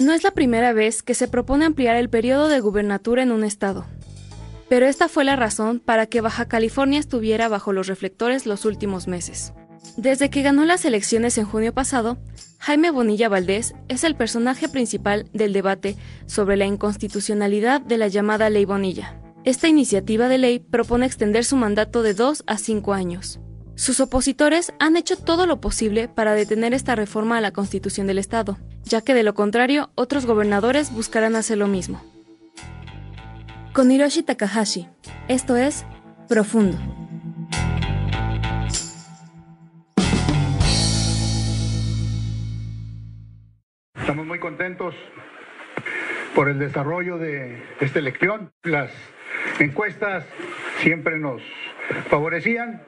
No es la primera vez que se propone ampliar el periodo de gubernatura en un estado. Pero esta fue la razón para que Baja California estuviera bajo los reflectores los últimos meses. Desde que ganó las elecciones en junio pasado, Jaime Bonilla Valdés es el personaje principal del debate sobre la inconstitucionalidad de la llamada Ley Bonilla. Esta iniciativa de ley propone extender su mandato de dos a cinco años. Sus opositores han hecho todo lo posible para detener esta reforma a la Constitución del Estado, ya que de lo contrario otros gobernadores buscarán hacer lo mismo. Con Hiroshi Takahashi, esto es Profundo. Estamos muy contentos por el desarrollo de esta elección. Las encuestas siempre nos favorecían,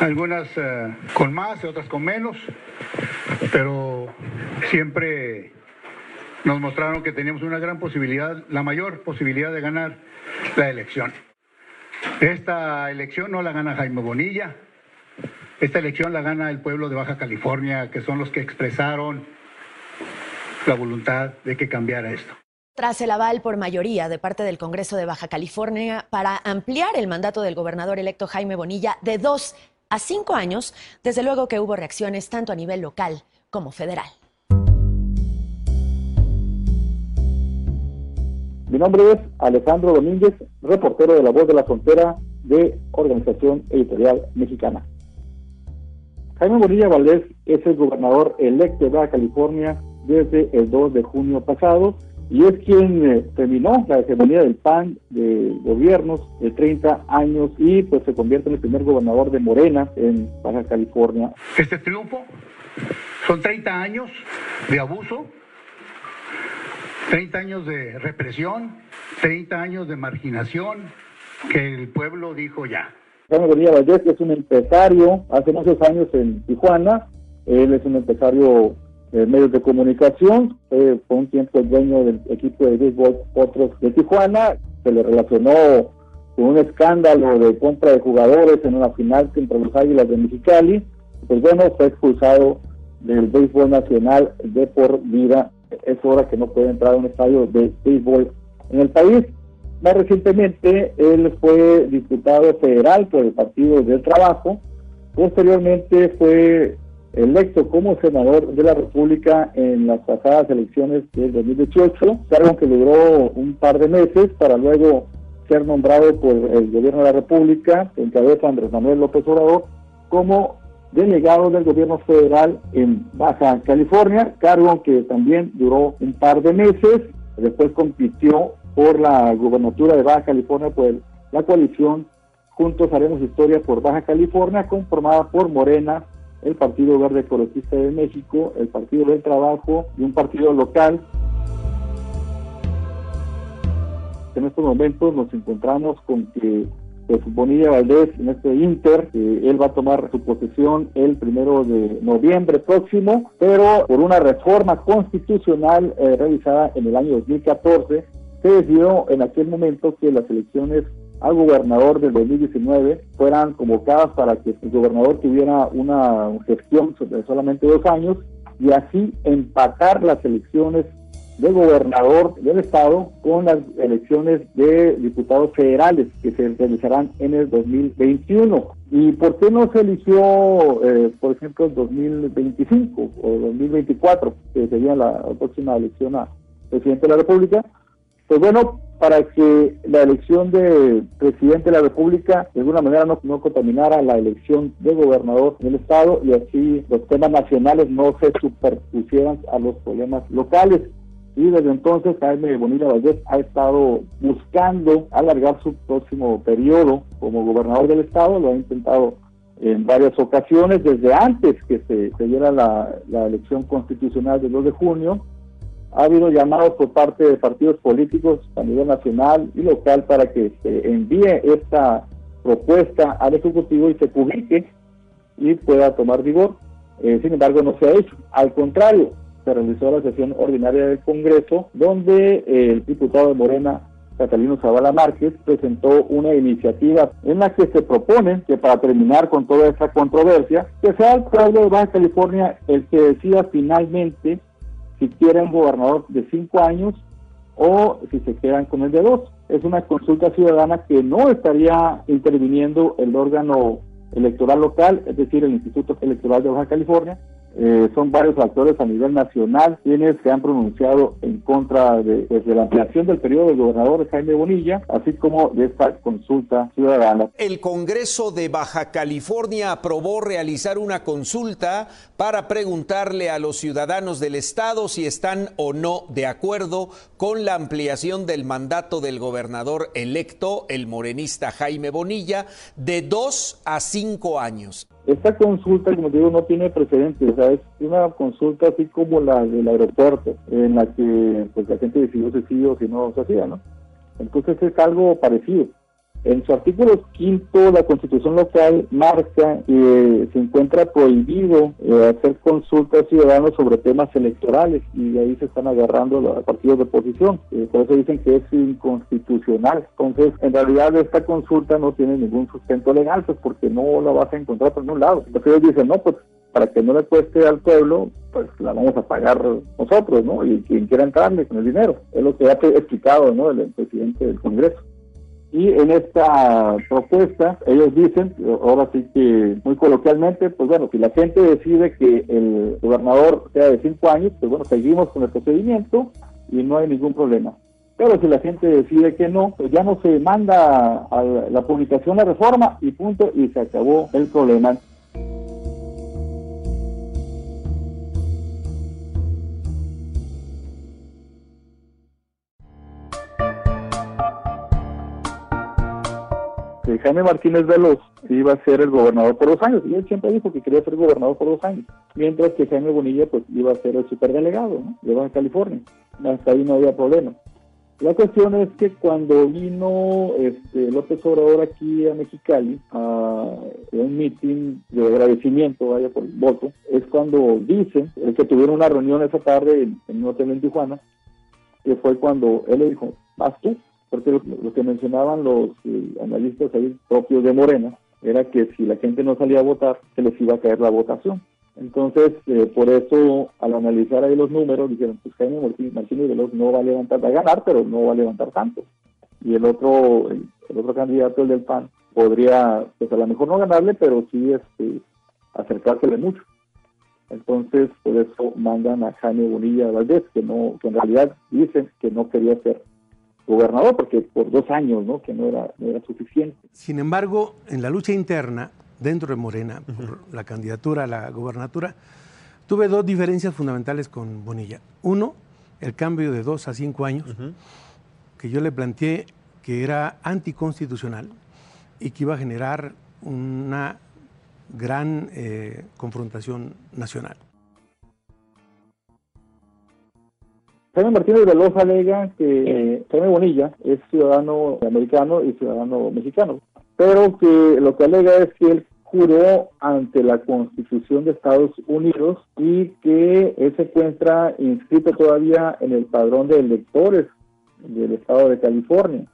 algunas eh, con más, otras con menos, pero siempre nos mostraron que teníamos una gran posibilidad, la mayor posibilidad de ganar la elección. Esta elección no la gana Jaime Bonilla, esta elección la gana el pueblo de Baja California, que son los que expresaron la voluntad de que cambiara esto. Tras el aval por mayoría de parte del Congreso de Baja California para ampliar el mandato del gobernador electo Jaime Bonilla de dos a cinco años, desde luego que hubo reacciones tanto a nivel local como federal. Mi nombre es Alejandro Domínguez, reportero de La Voz de la Frontera de Organización Editorial Mexicana. Jaime Bonilla Valdés es el gobernador electo de Baja California desde el 2 de junio pasado y es quien eh, terminó la hegemonía del PAN de gobiernos de 30 años y pues se convierte en el primer gobernador de Morena en Baja California. Este triunfo son 30 años de abuso, 30 años de represión, 30 años de marginación que el pueblo dijo ya. Jaime Bonilla Valdés es un empresario, hace muchos años en Tijuana, él es un empresario de medios de comunicación, fue un tiempo el dueño del equipo de béisbol Otros de Tijuana, se le relacionó con un escándalo de compra de jugadores en una final contra los Águilas de Mexicali, pues bueno, fue expulsado del béisbol nacional de por vida, es hora que no puede entrar a un estadio de béisbol en el país. Más recientemente, él fue diputado federal por el Partido del Trabajo, posteriormente fue electo como senador de la República en las pasadas elecciones del 2018, cargo que logró un par de meses para luego ser nombrado por el gobierno de la República, en cabeza Andrés Manuel López Obrador, como delegado del gobierno federal en Baja California, cargo que también duró un par de meses, después compitió por la gubernatura de Baja California por la coalición Juntos Haremos Historia por Baja California, conformada por Morena, el Partido Verde Ecologista de México, el Partido del Trabajo y un partido local. En estos momentos nos encontramos con que pues, Bonilla Valdés en este Inter, él va a tomar su posesión el primero de noviembre próximo, pero por una reforma constitucional eh, realizada en el año 2014, se decidió en aquel momento que las elecciones al gobernador del 2019 fueran convocadas para que el gobernador tuviera una gestión de solamente dos años y así empatar las elecciones de gobernador del estado con las elecciones de diputados federales que se realizarán en el 2021. ¿Y por qué no se eligió, eh, por ejemplo, el 2025 o 2024, que sería la próxima elección a presidente de la República? Pues bueno, para que la elección de presidente de la República de alguna manera no, contaminara la elección de gobernador del Estado y así los temas nacionales no se superpusieran a los problemas locales. Y desde entonces Jaime Bonilla Valdés ha estado buscando alargar su próximo periodo como gobernador del Estado, lo ha intentado en varias ocasiones, desde antes que se, se diera la, la elección constitucional del 2 de junio, ha habido llamados por parte de partidos políticos a nivel nacional y local para que se envíe esta propuesta al Ejecutivo y se publique y pueda tomar vigor. Eh, sin embargo, no se ha hecho. Al contrario, se realizó la sesión ordinaria del Congreso, donde eh, el diputado de Morena, Catalino Zavala Márquez, presentó una iniciativa en la que se propone que para terminar con toda esta controversia, que sea el pueblo de Baja California el que decida finalmente si quieren un gobernador de cinco años o si se quedan con el de dos. Es una consulta ciudadana que no estaría interviniendo el órgano electoral local, es decir, el Instituto Electoral de Baja California, eh, son varios actores a nivel nacional quienes se han pronunciado en contra de, pues, de, la ampliación del periodo del gobernador Jaime Bonilla, así como de esta consulta ciudadana. El Congreso de Baja California aprobó realizar una consulta para preguntarle a los ciudadanos del estado si están o no de acuerdo con la ampliación del mandato del gobernador electo, el morenista Jaime Bonilla, de dos a cinco años. Esta consulta, como digo, no tiene precedentes, o sea, es una consulta así como la del aeropuerto, en la que pues, la gente decidió si sí o si no se hacía, ¿no? Entonces es algo parecido. En su artículo quinto, la Constitución local marca que se encuentra prohibido eh, hacer consultas ciudadanas sobre temas electorales y ahí se están agarrando los partidos de oposición. Eh, por eso dicen que es inconstitucional. Entonces, en realidad esta consulta no tiene ningún sustento legal, pues porque no la vas a encontrar por ningún lado. Entonces ellos dicen, no, pues para que no le cueste al pueblo, pues la vamos a pagar nosotros, ¿no? Y quien quiera entrarle con el dinero. Es lo que ha explicado, ¿no? El, el presidente del Congreso. Y en esta propuesta, ellos dicen, ahora sí que muy coloquialmente, pues bueno, si la gente decide que el gobernador sea de cinco años, pues bueno, seguimos con el procedimiento y no hay ningún problema. Pero si la gente decide que no, pues ya no se manda a la publicación la reforma y punto, y se acabó el problema. Jaime Martínez Veloz iba a ser el gobernador por dos años, y él siempre dijo que quería ser gobernador por dos años, mientras que Jaime Bonilla pues iba a ser el superdelegado ¿no? de California. Hasta ahí no había problema. La cuestión es que cuando vino este, López Obrador aquí a Mexicali a un meeting de agradecimiento, vaya por el voto, es cuando dicen que tuvieron una reunión esa tarde en, en un hotel en Tijuana, que fue cuando él le dijo, vas tú, porque lo, que mencionaban los eh, analistas ahí propios de Morena era que si la gente no salía a votar, se les iba a caer la votación. Entonces, eh, por eso, al analizar ahí los números, dijeron, pues Jaime Martínez Veloz no va a levantar, va a ganar, pero no va a levantar tanto. Y el otro, el, otro candidato, el del PAN, podría, pues a lo mejor no ganarle, pero sí este, acercársele mucho. Entonces, por eso mandan a Jaime Bonilla Valdés, que no, que en realidad dicen que no quería ser gobernador, porque por dos años, ¿no? Que no era, no era suficiente. Sin embargo, en la lucha interna, dentro de Morena, por la candidatura a la gobernatura, tuve dos diferencias fundamentales con Bonilla. Uno, el cambio de dos a cinco años, que yo le planteé que era anticonstitucional y que iba a generar una gran eh, confrontación nacional. Jaime Martínez Veloz alega que Jaime Bonilla es ciudadano americano y ciudadano mexicano, pero que lo que alega es que él juró ante la Constitución de Estados Unidos y que él se encuentra inscrito todavía en el padrón de electores del estado de California.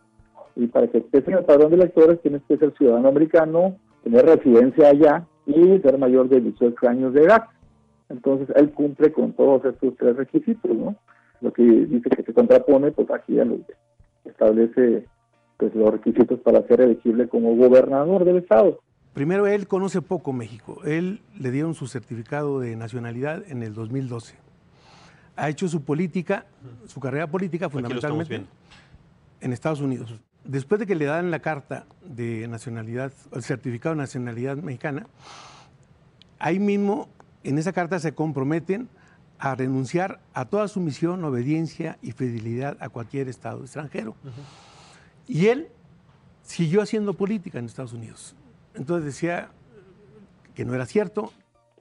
Y para que estés en el padrón de electores tienes que ser ciudadano americano, tener residencia allá y ser mayor de 18 años de edad. Entonces él cumple con todos estos tres requisitos, ¿no? Lo que dice que se contrapone, pues aquí ya lo establece pues, los requisitos para ser elegible como gobernador del estado. Primero, él conoce poco México. Él le dieron su certificado de nacionalidad en el 2012. Ha hecho su política, su carrera política fundamentalmente en Estados Unidos. Después de que le dan la carta de nacionalidad, el certificado de nacionalidad mexicana, ahí mismo en esa carta se comprometen a renunciar a toda sumisión, obediencia y fidelidad a cualquier Estado extranjero. Y él siguió haciendo política en Estados Unidos. Entonces decía que no era cierto.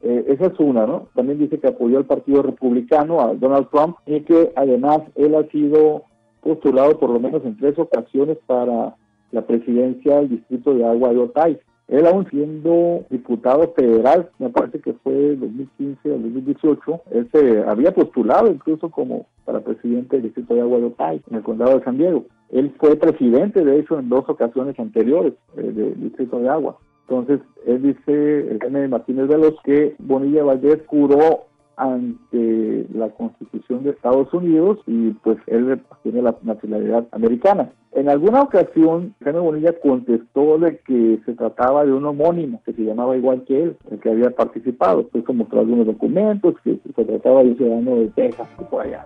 Eh, esa es una, ¿no? También dice que apoyó al Partido Republicano, a Donald Trump, y que además él ha sido postulado por lo menos en tres ocasiones para la presidencia del Distrito de Agua de Otay. Él aún siendo diputado federal, me parece que fue 2015 o 2018, él se había postulado incluso como para presidente del Distrito de Agua de Otay, en el condado de San Diego. Él fue presidente, de hecho, en dos ocasiones anteriores eh, del Distrito de Agua. Entonces, él dice, el Jaime Martínez Veloz, que Bonilla Valdés juró ante la Constitución de Estados Unidos y pues él tiene la nacionalidad americana. En alguna ocasión, Jaime Bonilla contestó de que se trataba de un homónimo que se llamaba igual que él, el que había participado. Pues mostró algunos documentos que se trataba de un ciudadano de Texas, por allá.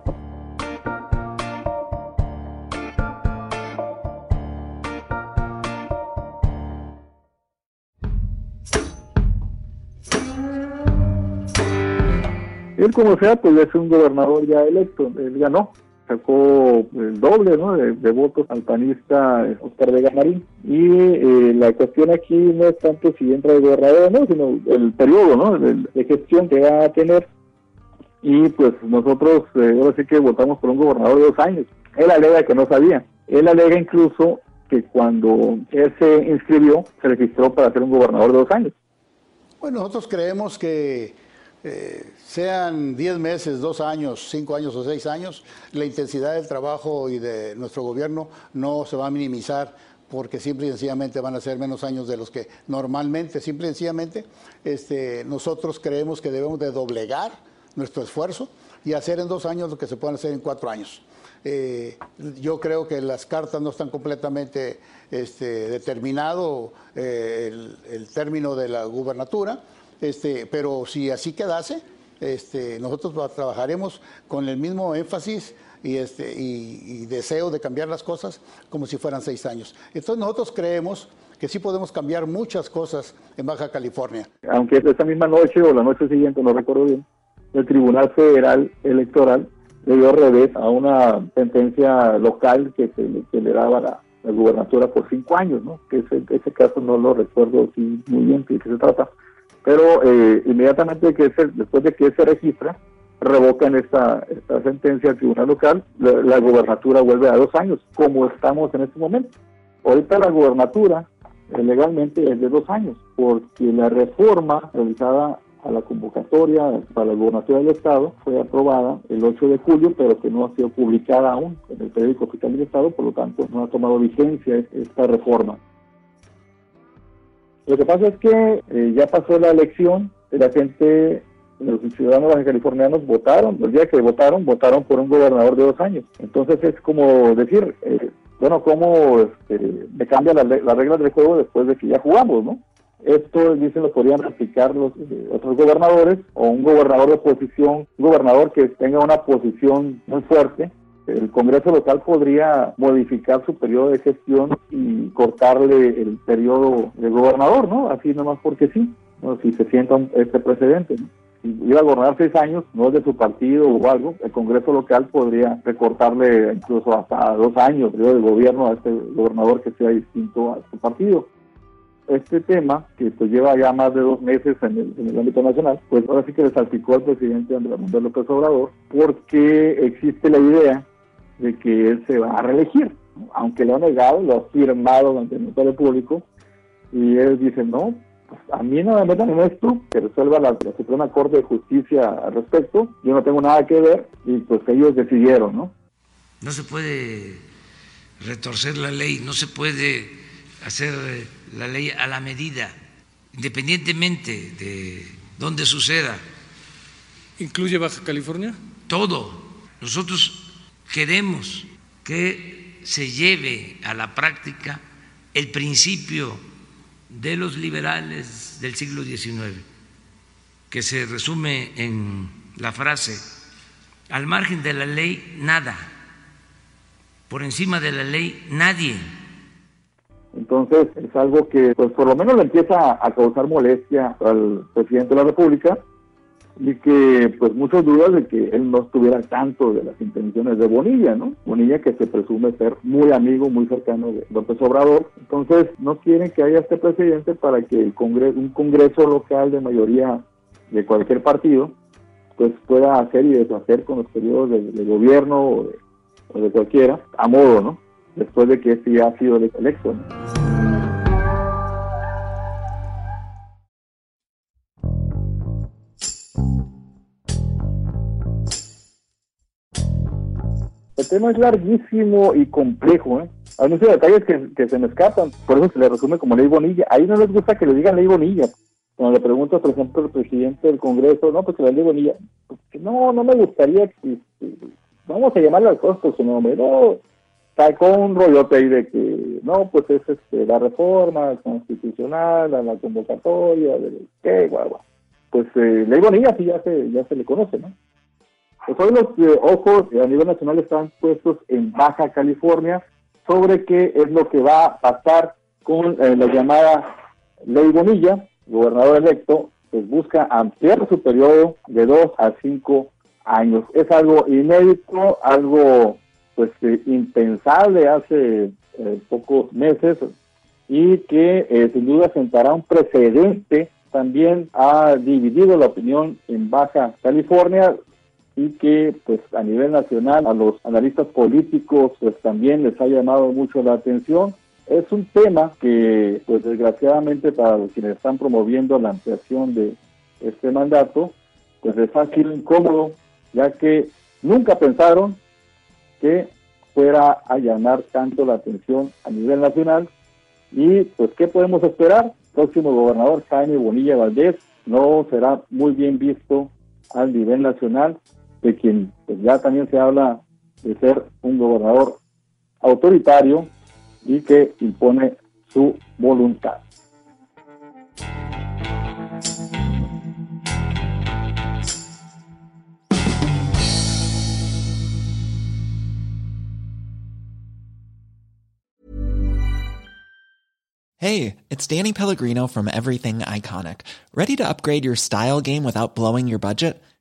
Él como sea, pues es un gobernador ya electo, él ganó, sacó el doble ¿no? de, votos al panista Oscar Vega Marín. Y eh, la cuestión aquí no es tanto si entra el gobernador o no, sino el periodo ¿no? de, gestión que va a tener. Y pues nosotros eh, ahora sí que votamos por un gobernador de dos años. Él alega que no sabía. Él alega incluso que cuando él se inscribió, se registró para ser un gobernador de dos años. Bueno, nosotros creemos que eh, sean 10 meses, 2 años, 5 años o 6 años, la intensidad del trabajo y de nuestro gobierno no se va a minimizar porque simple y sencillamente van a ser menos años de los que normalmente, simple y sencillamente, este, nosotros creemos que debemos de doblegar nuestro esfuerzo y hacer en dos años lo que se puede hacer en cuatro años. Eh, yo creo que las cartas no están completamente este, determinado eh, el, el término de la gubernatura, este, pero si así quedase, este, nosotros trabajaremos con el mismo énfasis y, este, y, deseo de cambiar las cosas como si fueran seis años. Entonces nosotros creemos que sí podemos cambiar muchas cosas en Baja California. Aunque esa misma noche o la noche siguiente, no recuerdo bien, el Tribunal Federal Electoral le dio revés a una sentencia local que, se, le daba la, la gubernatura por cinco años, ¿no? Que ese, ese caso no lo recuerdo muy bien de qué se trata pero eh, inmediatamente que después de que se registra, revocan esta, esta sentencia al tribunal local, la, la, gobernatura vuelve a dos años, como estamos en este momento. Ahorita la gobernatura eh, legalmente es de dos años, porque la reforma realizada a la convocatoria para la gobernatura del Estado fue aprobada el 8 de julio, pero que no ha sido publicada aún en el periódico oficial del Estado, por lo tanto no ha tomado vigencia esta reforma. Lo que pasa es que eh, ya pasó la elección, la gente, los ciudadanos californianos votaron, el día que votaron, votaron por un gobernador de dos años. Entonces es como decir, eh, bueno, ¿cómo este, me cambia las reglas del juego después de que ya jugamos, no? Esto, dicen, lo podrían aplicar los eh, otros gobernadores o un gobernador de oposición, un gobernador que tenga una posición muy fuerte el Congreso local podría modificar su periodo de gestión y cortarle el periodo de gobernador, ¿no? Así nomás porque sí, si se sienta este precedente, ¿no? Si iba a gobernar seis años, no es de su partido o algo, el Congreso local podría recortarle incluso hasta dos años periodo de gobierno a este gobernador que sea distinto a su partido este tema, que pues lleva ya más de dos meses en el, en el ámbito nacional, pues ahora sí que le salpicó al presidente Andrés Manuel López Obrador, porque existe la idea de que él se va a reelegir, aunque lo ha negado, lo ha firmado ante el notario público, y él dice, no, pues a mí no me metan en esto, que resuelva la, Suprema Corte de Justicia al respecto, yo no tengo nada que ver, y pues ellos decidieron, ¿no? No se puede retorcer la ley, no se puede hacer la ley a la medida, independientemente de dónde suceda. ¿Incluye Baja California? Todo. Nosotros queremos que se lleve a la práctica el principio de los liberales del siglo XIX, que se resume en la frase, al margen de la ley, nada, por encima de la ley, nadie. Entonces es algo que pues por lo menos le empieza a causar molestia al presidente de la República y que pues muchas dudas de que él no estuviera tanto de las intenciones de Bonilla, ¿no? Bonilla que se presume ser muy amigo, muy cercano de López Obrador. Entonces no quieren que haya este presidente para que el congreso, un congreso local de mayoría de cualquier partido, pues pueda hacer y deshacer con los periodos de, gobierno o de, cualquiera, a modo, ¿no? Después de que este ya ha sido electo. El tema es larguísimo y complejo, ¿eh? Hay muchos detalles que, se me escapan, por eso se le resume como ley bonilla. Ahí no les gusta que le digan ley bonilla. Cuando le pregunto, por ejemplo, al presidente del Congreso, no, pues que la ley bonilla, pues, no, no me gustaría que, vamos a llamarle al cosas por su nombre, no, sacó un rollote ahí de que, no, pues es este, la reforma constitucional, la, convocatoria, de qué, guau, guau. Pues eh, ley bonilla sí ya se, ya se le conoce, ¿no? Pues hoy los eh, ojos a nivel nacional están puestos en Baja California, sobre qué es lo que va a pasar con eh, la llamada Ley Bonilla, gobernador electo, pues busca ampliar su periodo de dos a cinco años. Es algo inédito, algo pues eh, impensable hace eh, pocos meses y que sin duda sentará un precedente. También ha dividido la opinión en Baja California y que pues a nivel nacional a los analistas políticos pues también les ha llamado mucho la atención. Es un tema que pues desgraciadamente para quienes están promoviendo la ampliación de este mandato pues les ha sido incómodo ya que nunca pensaron que fuera a llamar tanto la atención a nivel nacional. Y pues qué podemos esperar próximo gobernador Jaime Bonilla Valdés no será muy bien visto al nivel nacional de quien pues, ya también se habla de ser un gobernador autoritario y que impone su voluntad. Hey, it's Danny Pellegrino from Everything Iconic. Ready to upgrade your style game without blowing your budget?